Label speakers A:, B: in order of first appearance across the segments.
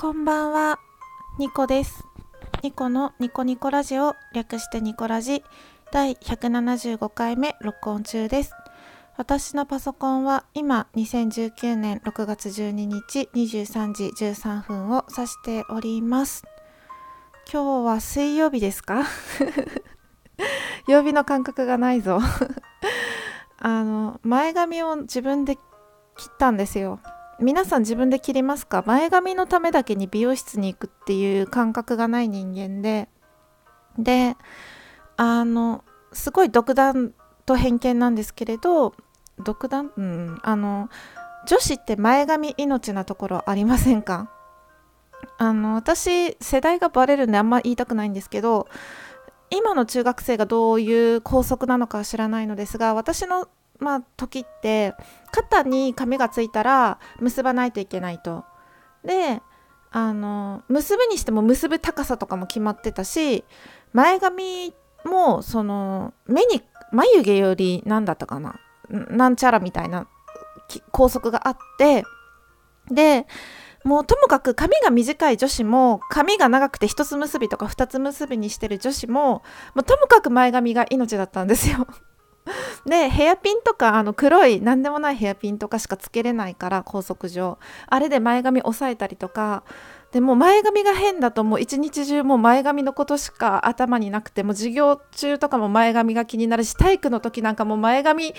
A: こんばんは、ニコです。ニコのニコニコラジオ、略してニコラジ、第175回目録音中です。私のパソコンは今2019年6月12日23時13分を指しております。今日は水曜日ですか？曜日の感覚がないぞ あの前髪を自分で切ったんですよ皆さん自分で切りますか？前髪のためだけに美容室に行くっていう感覚がない人間で。であのすごい独断と偏見なんですけれど独断？うん。あの女子って前髪命なところありませんか？あの私世代がバレるんであんま言いたくないんですけど今の中学生がどういう校則なのかは知らないのですが私のまあ時って肩に髪がついたら結ばないといけないと。であの結ぶにしても結ぶ高さとかも決まってたし前髪もその目に眉毛より何だったかななんちゃらみたいな校則があってでもうともかく髪が短い女子も髪が長くて一つ結びとか二つ結びにしてる女子ももうともかく前髪が命だったんですよ。でヘアピンとかあの黒い何でもないヘアピンとかしかつけれないから高速上。あれで前髪押さえたりとか。でも前髪が変だともう一日中もう前髪のことしか頭になくても授業中とかも前髪が気になるし体育の時なんかも前髪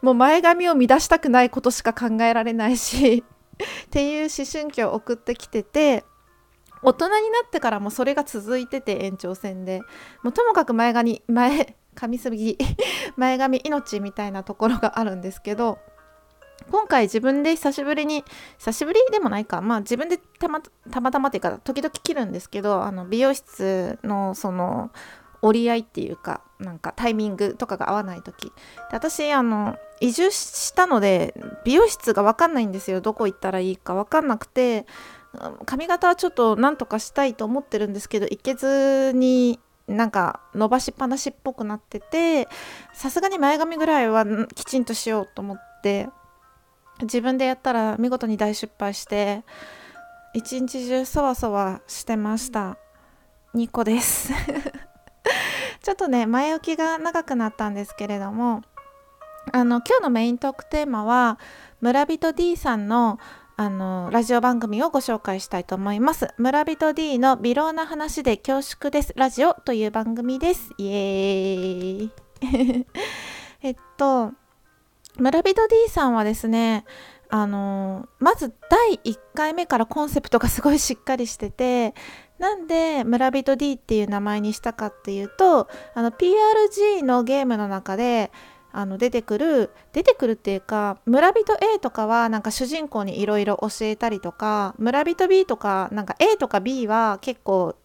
A: もう前髪を乱したくないことしか考えられないし っていう思春期を送ってきてて大人になってからもそれが続いてて延長線で。もうともかく前髪前髪すぎ 前髪命みたいなところがあるんですけど今回自分で久しぶりに久しぶりでもないかまあ自分でたまたまたまっていうか時々切るんですけどあの美容室のその折り合いっていうかなんかタイミングとかが合わない時。で私あの移住したので美容室が分かんないんですよ。どこ行ったらいいか分かんなくて髪型はちょっとなんとかしたいと思ってるんですけど行けずになんか伸ばしっぱなしっぽくなっててさすがに前髪ぐらいはきちんとしようと思って自分でやったら見事に大失敗して一日中そわそわしてました。2個です。ちょっとね前置きが長くなったんですけれどもあの今日のメイントークテーマは村人 D さんのあのラジオ番組をご紹介したいと思います。村人 D の微量な話で恐縮ですラジオという番組です。イエーイ えっと村人 D さんはですねあのまず第1回目からコンセプトがすごいしっかりしててなんで村人 D っていう名前にしたかっていうとあの PRG のゲームの中であの出てくる出てくるっていうか村人 A とかはなんか主人公にいろいろ教えたりとか村人 B とかなんか A とか B は結構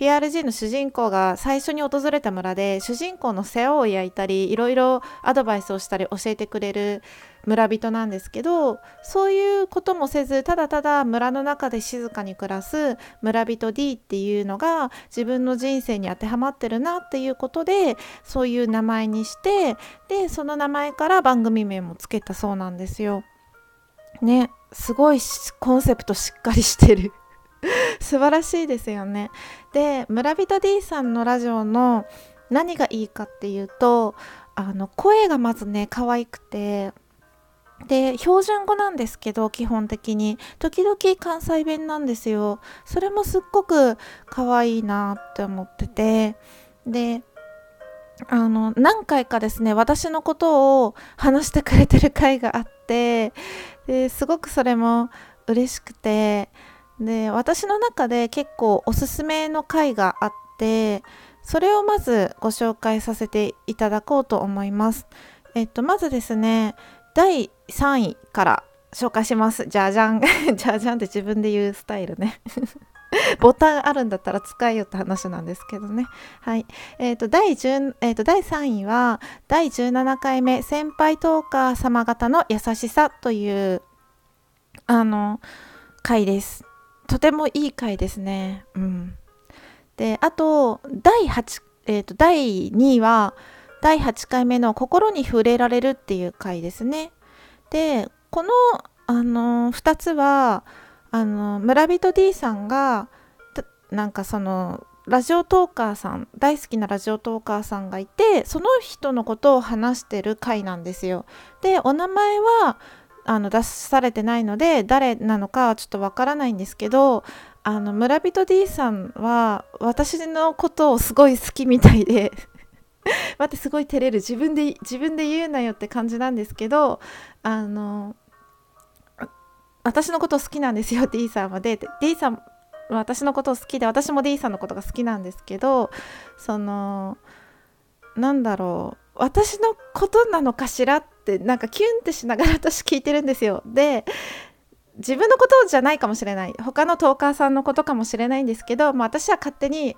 A: PRG の主人公が最初に訪れた村で主人公の世話を焼いたりいろいろアドバイスをしたり教えてくれる村人なんですけどそういうこともせずただただ村の中で静かに暮らす村人 D っていうのが自分の人生に当てはまってるなっていうことでそういう名前にしてでその名前から番組名もつけたそうなんですよ。ねすごいコンセプトしっかりしてる 素晴らしいですよね。で村人 D さんのラジオの何がいいかっていうとあの声がまずね可愛くてで標準語なんですけど基本的に。時々関西弁なんですよ。それもすっごく可愛いなって思ってて。であの何回かですね私のことを話してくれてる回があってですごくそれも嬉しくて。で私の中で結構おすすめの回があってそれをまずご紹介させていただこうと思います。えっと、まずですね第3位から紹介します。じゃじゃん。じゃじゃんって自分で言うスタイルね。ボタンあるんだったら使えよって話なんですけどね。はい。えっ、と、第10、えっ、と、第3位は、第17回目、先輩トーカー様方の優しさという、あの、回です。とてもいい回ですね。うん。で、あと、第8、えっ、ー、と、第2位は、第8回目の心に触れられるっていう回ですね。で、この、あの2つは、あの村人 D さんがなんかそのラジオトーカーさん大好きなラジオトーカーさんがいてその人のことを話してる回なんですよ。でお名前はあの出されてないので誰なのかはちょっとわからないんですけどあの村人 D さんは私のことをすごい好きみたいで 待ってすごい照れる。自分で自分で言うなよって感じなんですけどあの私のこと好きなんですよ D さんは。で D さん私のことを好きで私も D さんのことが好きなんですけどそのなんだろう。私のことなのかしらっってなんかキュンってしながら私聞いてるんですよで自分のことじゃないかもしれない他のトーカーさんのことかもしれないんですけど、まあ、私は勝手に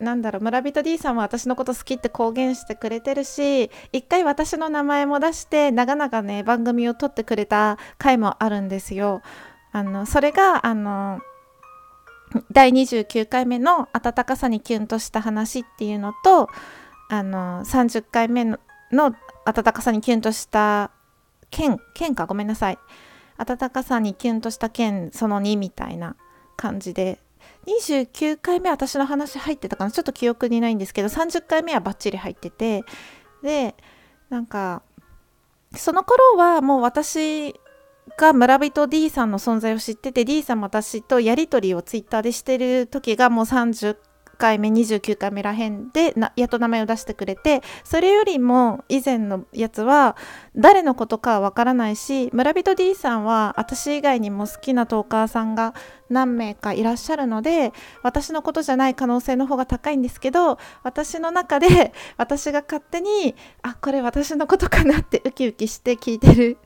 A: なんだろう村人 D さんは私のこと好きって公言してくれてるし一回私の名前も出して長々ね番組を撮ってくれた回もあるんですよ。あのそれがあの第29回目の「温かさにキュンとした話」っていうのとあの30回目の温かさにキュンとした剣剣か？ごめんなさい。温かさにキュンとした剣その2みたいな感じで。29回目私の話入ってたかな？ちょっと記憶にないんですけど30回目はバッチリ入ってて。でなんかその頃はもう私が村人 D さんの存在を知ってて D さんも私とやり取りをツイッターでしてる時がもう30回目29回目らへんでやっと名前を出してくれてそれよりも以前のやつは誰のことかはわからないし村人 D さんは私以外にも好きなトーカーさんが何名かいらっしゃるので私のことじゃない可能性の方が高いんですけど私の中で 私が勝手にあこれ私のことかなってウキウキして聞いてる。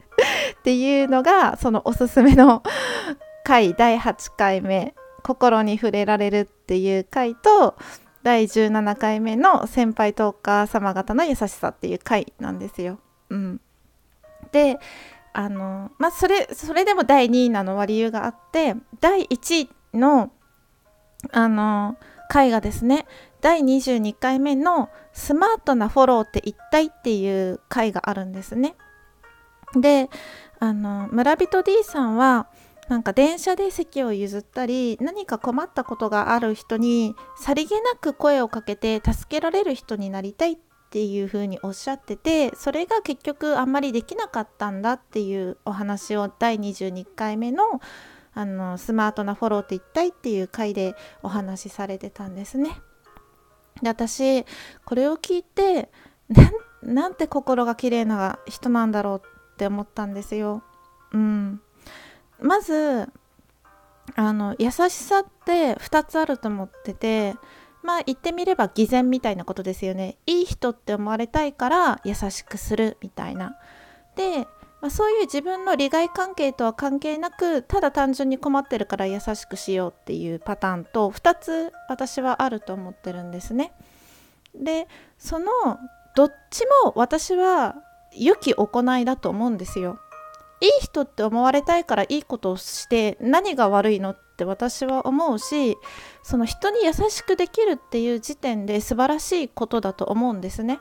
A: っていうのがそのおすすめの回第8回目心に触れられるっていう回と第17回目の先輩トーカー様方の優しさっていう回なんですよ。うん、であのまあそれそれでも第2位なのは理由があって第1位のあの回がですね第22回目の「スマートなフォローって一体?」っていう回があるんですね。であの村人 D さんはなんか電車で席を譲ったり何か困ったことがある人にさりげなく声をかけて助けられる人になりたいっていうふうにおっしゃっててそれが結局あんまりできなかったんだっていうお話を第22回目のあのスマートなフォローって一体っていう回でお話しされてたんですね。で私これを聞いてなんて心が綺麗な人なんだろうって思ったんですよ。うん、まずあの優しさって2つあると思っててまあ言ってみれば偽善みたいなことですよね。いい人って思われたいから優しくするみたいな。で、まあ、そういう自分の利害関係とは関係なくただ単純に困ってるから優しくしようっていうパターンと2つ私はあると思ってるんですね。でそのどっちも私は良き行いだと思うんですよ。いい人って思われたいからいいことをして何が悪いのって私は思うしその人に優しくできるっていう時点で素晴らしいことだと思うんですね。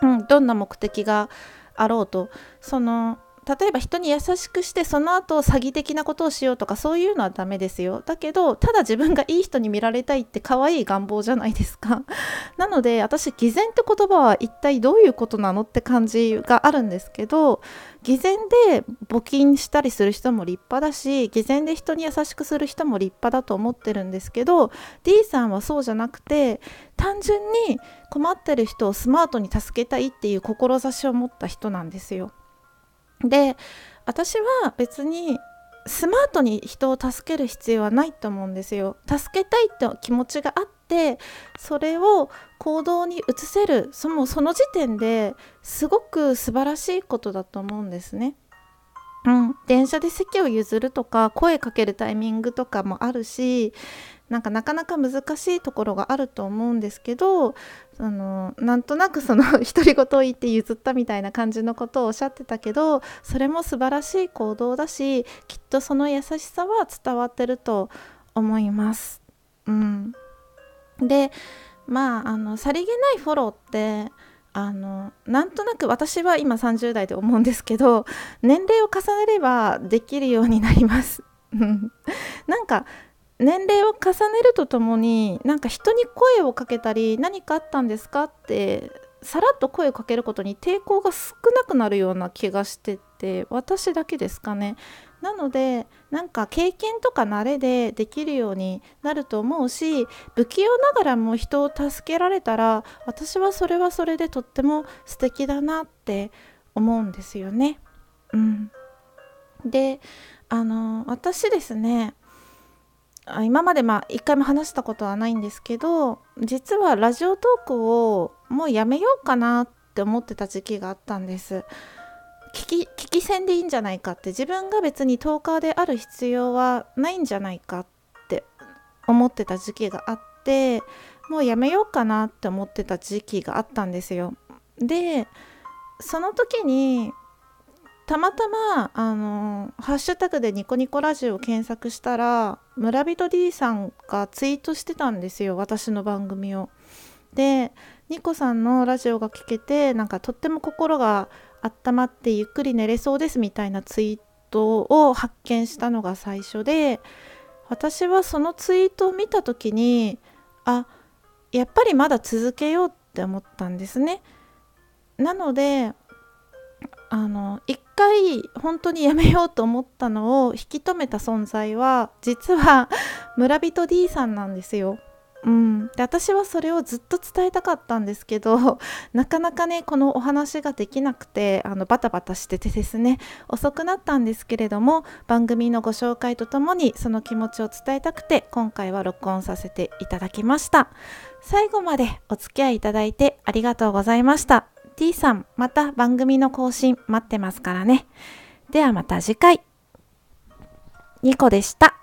A: うん、どんな目的があろうとその例えば人に優しくしてその後詐欺的なことをしようとかそういうのはダメですよだけどただ自分がいい人に見られたいって可愛い願望じゃないですか なので私偽善って言葉は一体どういうことなのって感じがあるんですけど偽善で募金したりする人も立派だし偽善で人に優しくする人も立派だと思ってるんですけど D さんはそうじゃなくて単純に困ってる人をスマートに助けたいっていう志を持った人なんですよ。で私は別にスマートに人を助ける必要はないと思うんですよ。助けたいって気持ちがあってそれを行動に移せるそのその時点ですごく素晴らしいことだと思うんですね。うん、電車で席を譲るとか声かけるタイミングとかもあるしなんかなかなか難しいところがあると思うんですけどあのなんとなくその独り言を言って譲ったみたいな感じのことをおっしゃってたけどそれも素晴らしい行動だしきっとその優しさは伝わってると思います。うん、でまああのさりげないフォローってあのなんとなく私は今30代で思うんですけど年齢を重ねればできるようになります。なんか年齢を重ねるとともになんか人に声をかけたり何かあったんですかってさらっと声をかけることに抵抗が少なくなるような気がしてて私だけですかねなのでなんか経験とか慣れでできるようになると思うし不器用ながらも人を助けられたら私はそれはそれでとっても素敵だなって思うんですよね。うん、であの私ですね今までまあ一回も話したことはないんですけど実はラジオトークをもうやめようかなって思ってた時期があったんです。聞き聞き戦でいいんじゃないかって自分が別にトーカーである必要はないんじゃないかって思ってた時期があってもうやめようかなって思ってた時期があったんですよ。でその時にたまたまあのハッシュタグでニコニコラジオを検索したら村人 D さんがツイートしてたんですよ私の番組を。でニコさんのラジオが聞けてなんかとっても心が温まってゆっくり寝れそうですみたいなツイートを発見したのが最初で私はそのツイートを見た時にあやっぱりまだ続けようって思ったんですね。なのであの一回本当にやめようと思ったのを引き止めた存在は実は 村人 D さんなんですよ。うん、で私はそれをずっと伝えたかったんですけど なかなかねこのお話ができなくてあのバタバタしててですね遅くなったんですけれども番組のご紹介とともにその気持ちを伝えたくて今回は録音させていただきました。最後までお付き合いいただいてありがとうございました。T さん、また番組の更新待ってますからね。ではまた次回。ニコでした。